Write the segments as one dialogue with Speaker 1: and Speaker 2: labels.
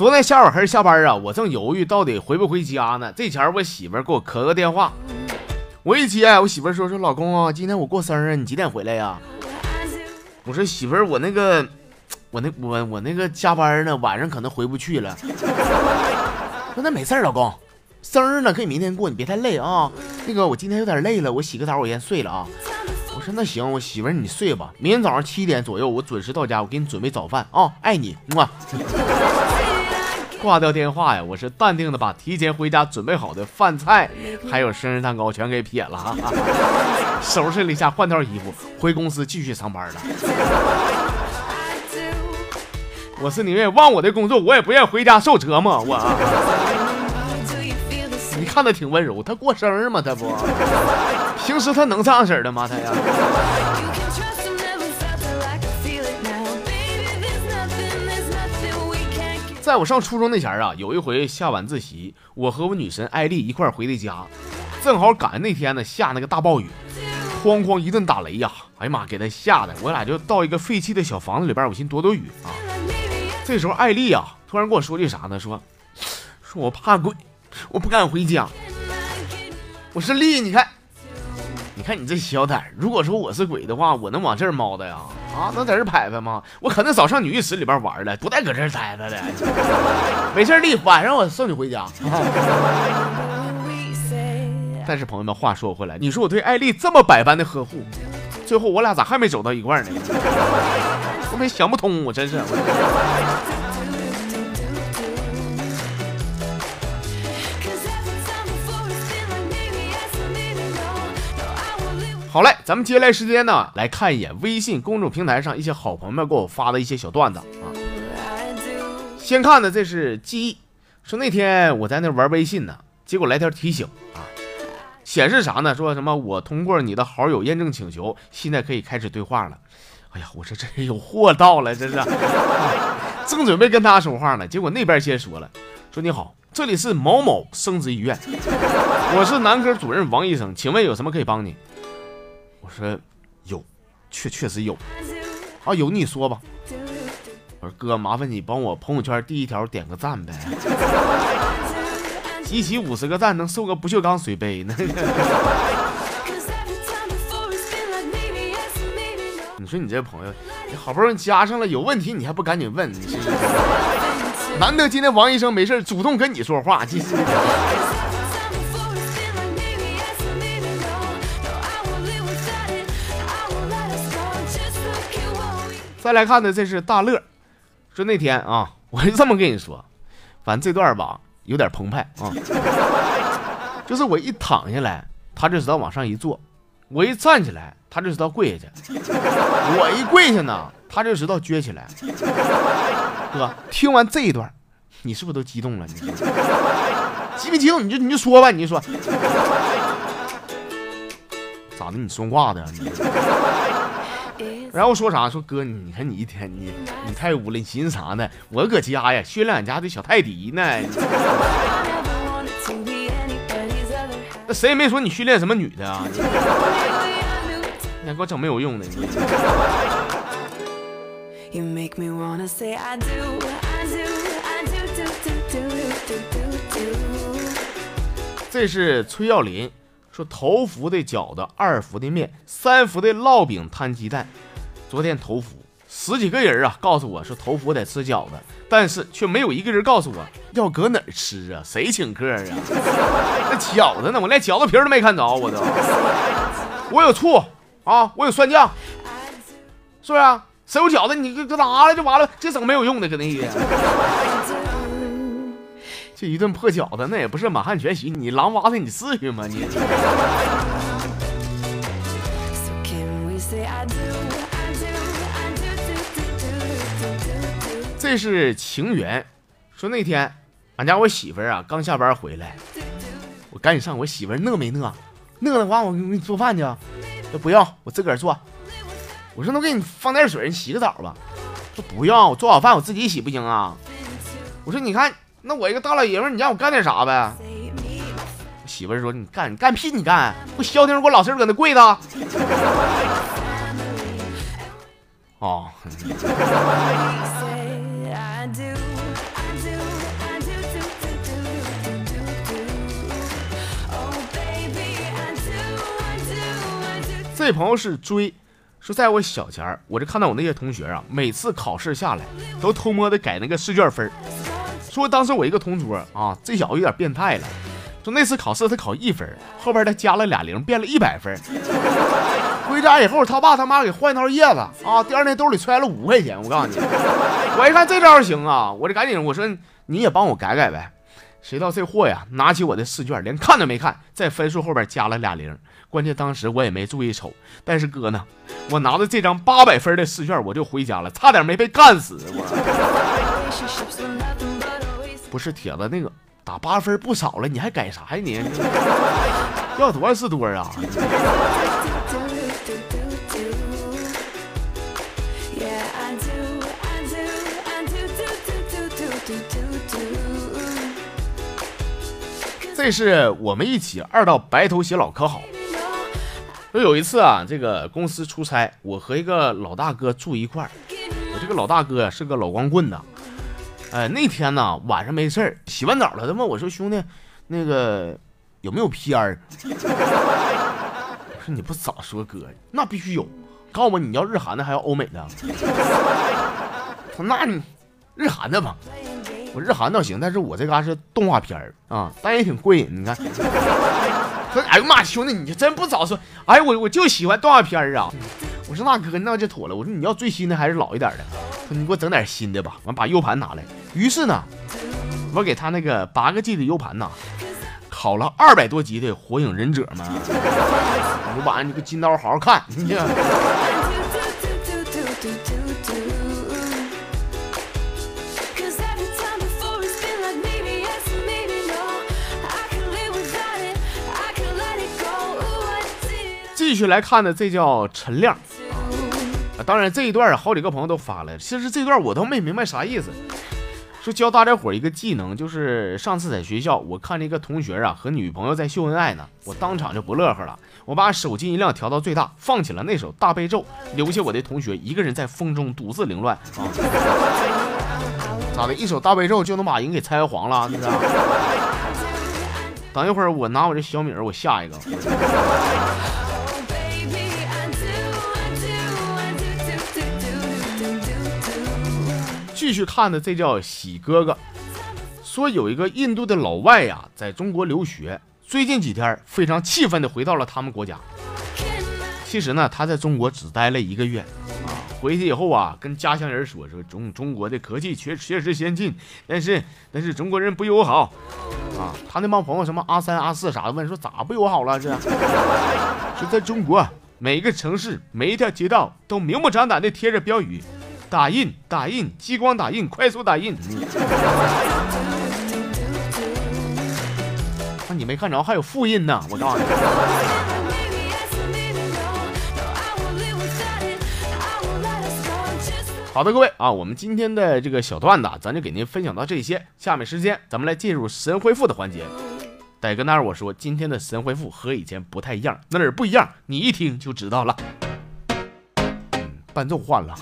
Speaker 1: 昨天下午还是下班啊，我正犹豫到底回不回家呢。这前儿我媳妇给我磕个电话，我一接，我媳妇说说老公啊，今天我过生日，你几点回来呀？我说媳妇儿，我那个，我那我我那个加班呢，晚上可能回不去了。说那没事老公，生日呢可以明天过，你别太累啊。那个我今天有点累了，我洗个澡，我先睡了啊。我说那行，我媳妇儿你睡吧，明天早上七点左右我准时到家，我给你准备早饭啊，爱你，么。挂掉电话呀，我是淡定的把提前回家准备好的饭菜还有生日蛋糕全给撇了，收拾了一下，换套衣服回公司继续上班了。我是宁愿忘我的工作，我也不愿回家受折磨。我，你看他挺温柔，他过生日吗？他不，平时他能这样式的吗？他呀。在我上初中那前儿啊，有一回下晚自习，我和我女神艾丽一块儿回的家，正好赶上那天呢下那个大暴雨，哐哐一顿打雷呀，哎呀妈，给她吓的，我俩就到一个废弃的小房子里边，我寻躲躲雨啊。这时候艾丽啊，突然跟我说句啥呢？说说我怕鬼，我不敢回家。我说丽，你看，你看你这小胆，如果说我是鬼的话，我能往这儿猫的呀？啊，能在这拍拍吗？我肯定早上女浴室里边玩了，不带搁这待着的。没事，丽，晚上我送你回家。但是朋友们，话说回来，你说我对艾丽这么百般的呵护，最后我俩咋还没走到一块呢？我没想不通，我真是。好嘞，咱们接下来时间呢，来看一眼微信公众平台上一些好朋友们给我发的一些小段子啊。先看的这是记忆，说那天我在那玩微信呢，结果来条提醒啊，显示啥呢？说什么我通过你的好友验证请求，现在可以开始对话了。哎呀，我说这有货到了，这是，正准备跟他说话呢，结果那边先说了，说你好，这里是某某生殖医院，我是男科主任王医生，请问有什么可以帮你？我说有，确确实有啊，有你说吧。我说哥，麻烦你帮我朋友圈第一条点个赞呗，集齐五十个赞能送个不锈钢水杯呢。你说你这朋友，你好不容易加上了，有问题你还不赶紧问？你是难得今天王医生没事主动跟你说话，继续。再来看的这是大乐，说那天啊，我就这么跟你说，反正这段吧有点澎湃啊，就是我一躺下来，他就知道往上一坐；我一站起来，他就知道跪下去；我一跪下呢，他就知道撅起来。哥，听完这一段，你是不是都激动了？你激不激动？你就你就说吧，你就说咋的？你说话的？你？然后说啥？说哥，你看你一天你你太污了，你寻思啥呢？我搁家呀，训练俺家的小泰迪呢。那谁也没说你训练什么女的啊？你还给我整没有用的。这是崔耀林说：头伏的饺子，二伏的面，三伏的烙饼摊鸡蛋。昨天投伏十几个人啊，告诉我说投伏得吃饺子，但是却没有一个人告诉我要搁哪儿吃啊？谁请客啊？那饺子呢？我连饺子皮都没看着，我都。我有醋啊，我有蒜酱，是不是？谁有饺子？你给给拿来就完了，这整没有用的，搁那些。这一顿破饺子，那也不是满汉全席，你狼娃子，你至于吗？你。这是情缘，说那天俺家我媳妇儿啊刚下班回来，我赶紧上我媳妇儿饿没饿？饿的话我给你做饭去。说不要，我自个儿做。我说那给你放点水，你洗个澡吧。说不要，我做好饭我自己洗不行啊。我说你看，那我一个大老爷们，你让我干点啥呗？我媳妇儿说你干你干屁你干，不消停给我老实搁那跪着。哦。这朋友是追，说在我小前儿，我就看到我那些同学啊，每次考试下来都偷摸的改那个试卷分儿说当时我一个同桌啊，这小子有点变态了。说那次考试他考一分，后边他加了俩零，变了一百分。回家以后，他爸他妈给换一套叶子啊，第二天兜里揣了五块钱。我告诉你，我一看这招行啊，我就赶紧我说你也帮我改改呗。谁道这货呀，拿起我的试卷，连看都没看，在分数后边加了俩零。关键当时我也没注意瞅，但是哥呢，我拿着这张八百分的试卷我就回家了，差点没被干死。我不是铁子那个。打八分不少了，你还改啥呀你？要多少是多啊！这是我们一起二道白头偕老可好。说有一次啊，这个公司出差，我和一个老大哥住一块儿。我这个老大哥是个老光棍的。哎，那天呢晚上没事儿，洗完澡了，他问我说：“兄弟，那个有没有片儿？”我说：“你不早说哥，那必须有。告诉我你要日韩的还要欧美的？”他说：“那你日韩的吧。”我日韩倒行，但是我这嘎是动画片儿啊，但也挺过瘾。你看，说：“哎呦妈，兄弟，你就真不早说。”哎，我我就喜欢动画片儿啊。我说：“那哥，那就妥了。”我说：“你要最新的还是老一点的？”说你给我整点新的吧，完把 U 盘拿来。于是呢，我给他那个八个 G 的 U 盘呐，拷了二百多集的《火影忍者》嘛。我晚上你个金刀好好看。你继续来看的，这叫陈亮啊。当然，这一段好几个朋友都发了。其实这段我都没明白啥意思。说教大家伙一个技能，就是上次在学校，我看着一个同学啊和女朋友在秀恩爱呢，我当场就不乐呵了。我把手机音量调到最大，放起了那首大悲咒，留下我的同学一个人在风中独自凌乱啊。咋的？一首大悲咒就能把人给拆黄了？那是？等一会儿我拿我这小米儿，我下一个。继续看的这叫喜哥哥，说有一个印度的老外呀，在中国留学，最近几天非常气愤的回到了他们国家。其实呢，他在中国只待了一个月啊，回去以后啊，跟家乡人说说中中国的科技确确实先进，但是但是中国人不友好啊。他那帮朋友什么阿三阿四啥的问说咋不友好了？这 说在中国每个城市每一条街道都明目张胆的贴着标语。打印，打印，激光打印，快速打印。那你没看着，还有复印呢！我告诉你。好的，各位啊，我们今天的这个小段子，咱就给您分享到这些。下面时间，咱们来进入神回复的环节。得跟大家我说，今天的神回复和以前不太一样，哪儿不一样？你一听就知道了。伴奏换了。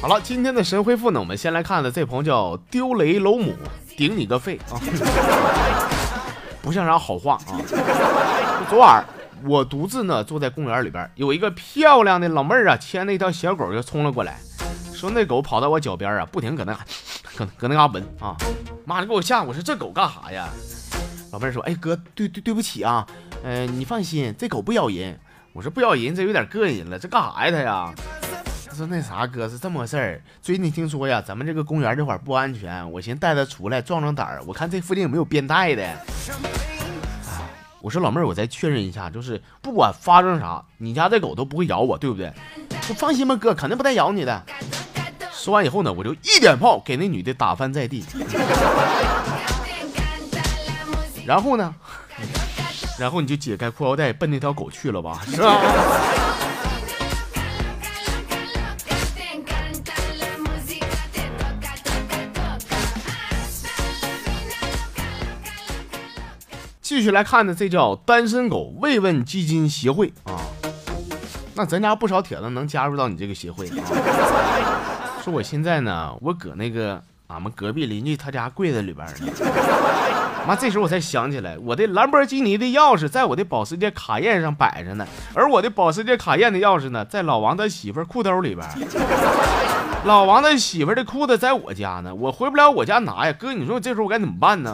Speaker 1: 好了，今天的神回复呢，我们先来看的这朋友叫丢雷楼姆，顶你个肺啊！不像啥好话啊！昨晚。我独自呢坐在公园里边，有一个漂亮的老妹儿啊，牵那条小狗就冲了过来，说那狗跑到我脚边啊，不停搁那 搁 搁那嘎闻啊，妈的给我吓！我说这狗干啥呀？老妹儿说，哎哥，对对对不起啊，呃你放心，这狗不咬人。我说不咬人，这有点膈应人了，这干啥呀他呀？他说那啥哥是这么回事儿，最近听说呀，咱们这个公园这块不安全，我寻思带它出来壮壮胆儿，我看这附近有没有变态的。我说老妹儿，我再确认一下，就是不管发生啥，你家这狗都不会咬我，对不对？就放心吧，哥，肯定不带咬你的。说完以后呢，我就一点炮给那女的打翻在地。然后呢，然后你就解开裤腰带奔那条狗去了吧，是吧？继继续来看的，这叫单身狗慰问基金协会啊。那咱家不少铁子能加入到你这个协会。说我现在呢，我搁那个俺们隔壁邻居他家柜子里边呢。妈，这时候我才想起来，我的兰博基尼的钥匙在我的保时捷卡宴上摆着呢，而我的保时捷卡宴的钥匙呢，在老王他媳妇裤兜里边。老王他媳妇的裤子在我家呢，我回不了我家拿呀。哥，你说我这时候我该怎么办呢？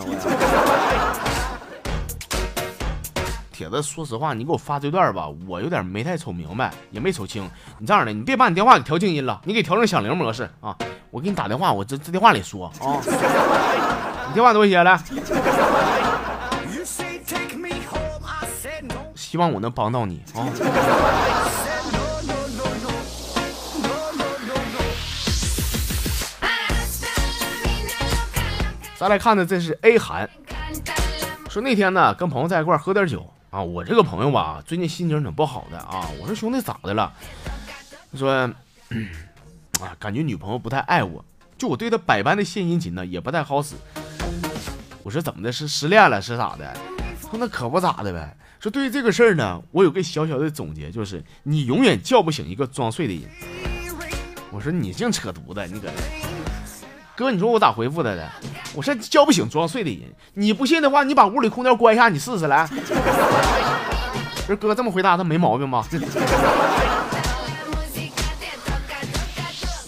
Speaker 1: 铁子，说实话，你给我发这段吧，我有点没太瞅明白，也没瞅清。你这样的，你别把你电话给调静音了，你给调成响铃模式啊。我给你打电话，我这这电话里说啊。你电话多少钱来？希望我能帮到你啊。咱来看的这是 A 韩，说那天呢跟朋友在一块喝点酒啊，我这个朋友吧最近心情挺不好的啊，我说兄弟咋的了？他说 啊感觉女朋友不太爱我，就我对她百般的献殷勤呢也不太好使。我说怎么的？是失恋了是咋的？说那可不咋的呗。说对于这个事儿呢，我有个小小的总结，就是你永远叫不醒一个装睡的人。我说你净扯犊子，你搁这。哥，你说我咋回复他的？我说叫不醒装睡的人，你不信的话，你把屋里空调关一下，你试试来。这哥这么回答他没毛病吧？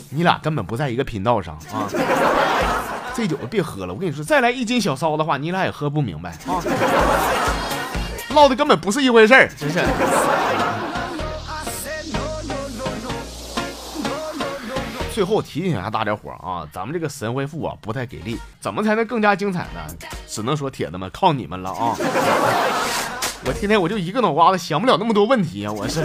Speaker 1: 你俩根本不在一个频道上啊！这酒别喝了，我跟你说，再来一斤小烧的话，你俩也喝不明白啊！唠的根本不是一回事儿，真是。最后提醒一下大家伙啊，咱们这个神回复啊不太给力，怎么才能更加精彩呢？只能说铁子们靠你们了啊！我天天我就一个脑瓜子想不了那么多问题啊，我是。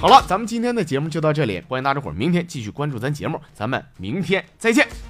Speaker 1: 好了，咱们今天的节目就到这里，欢迎大家伙明天继续关注咱节目，咱们明天再见。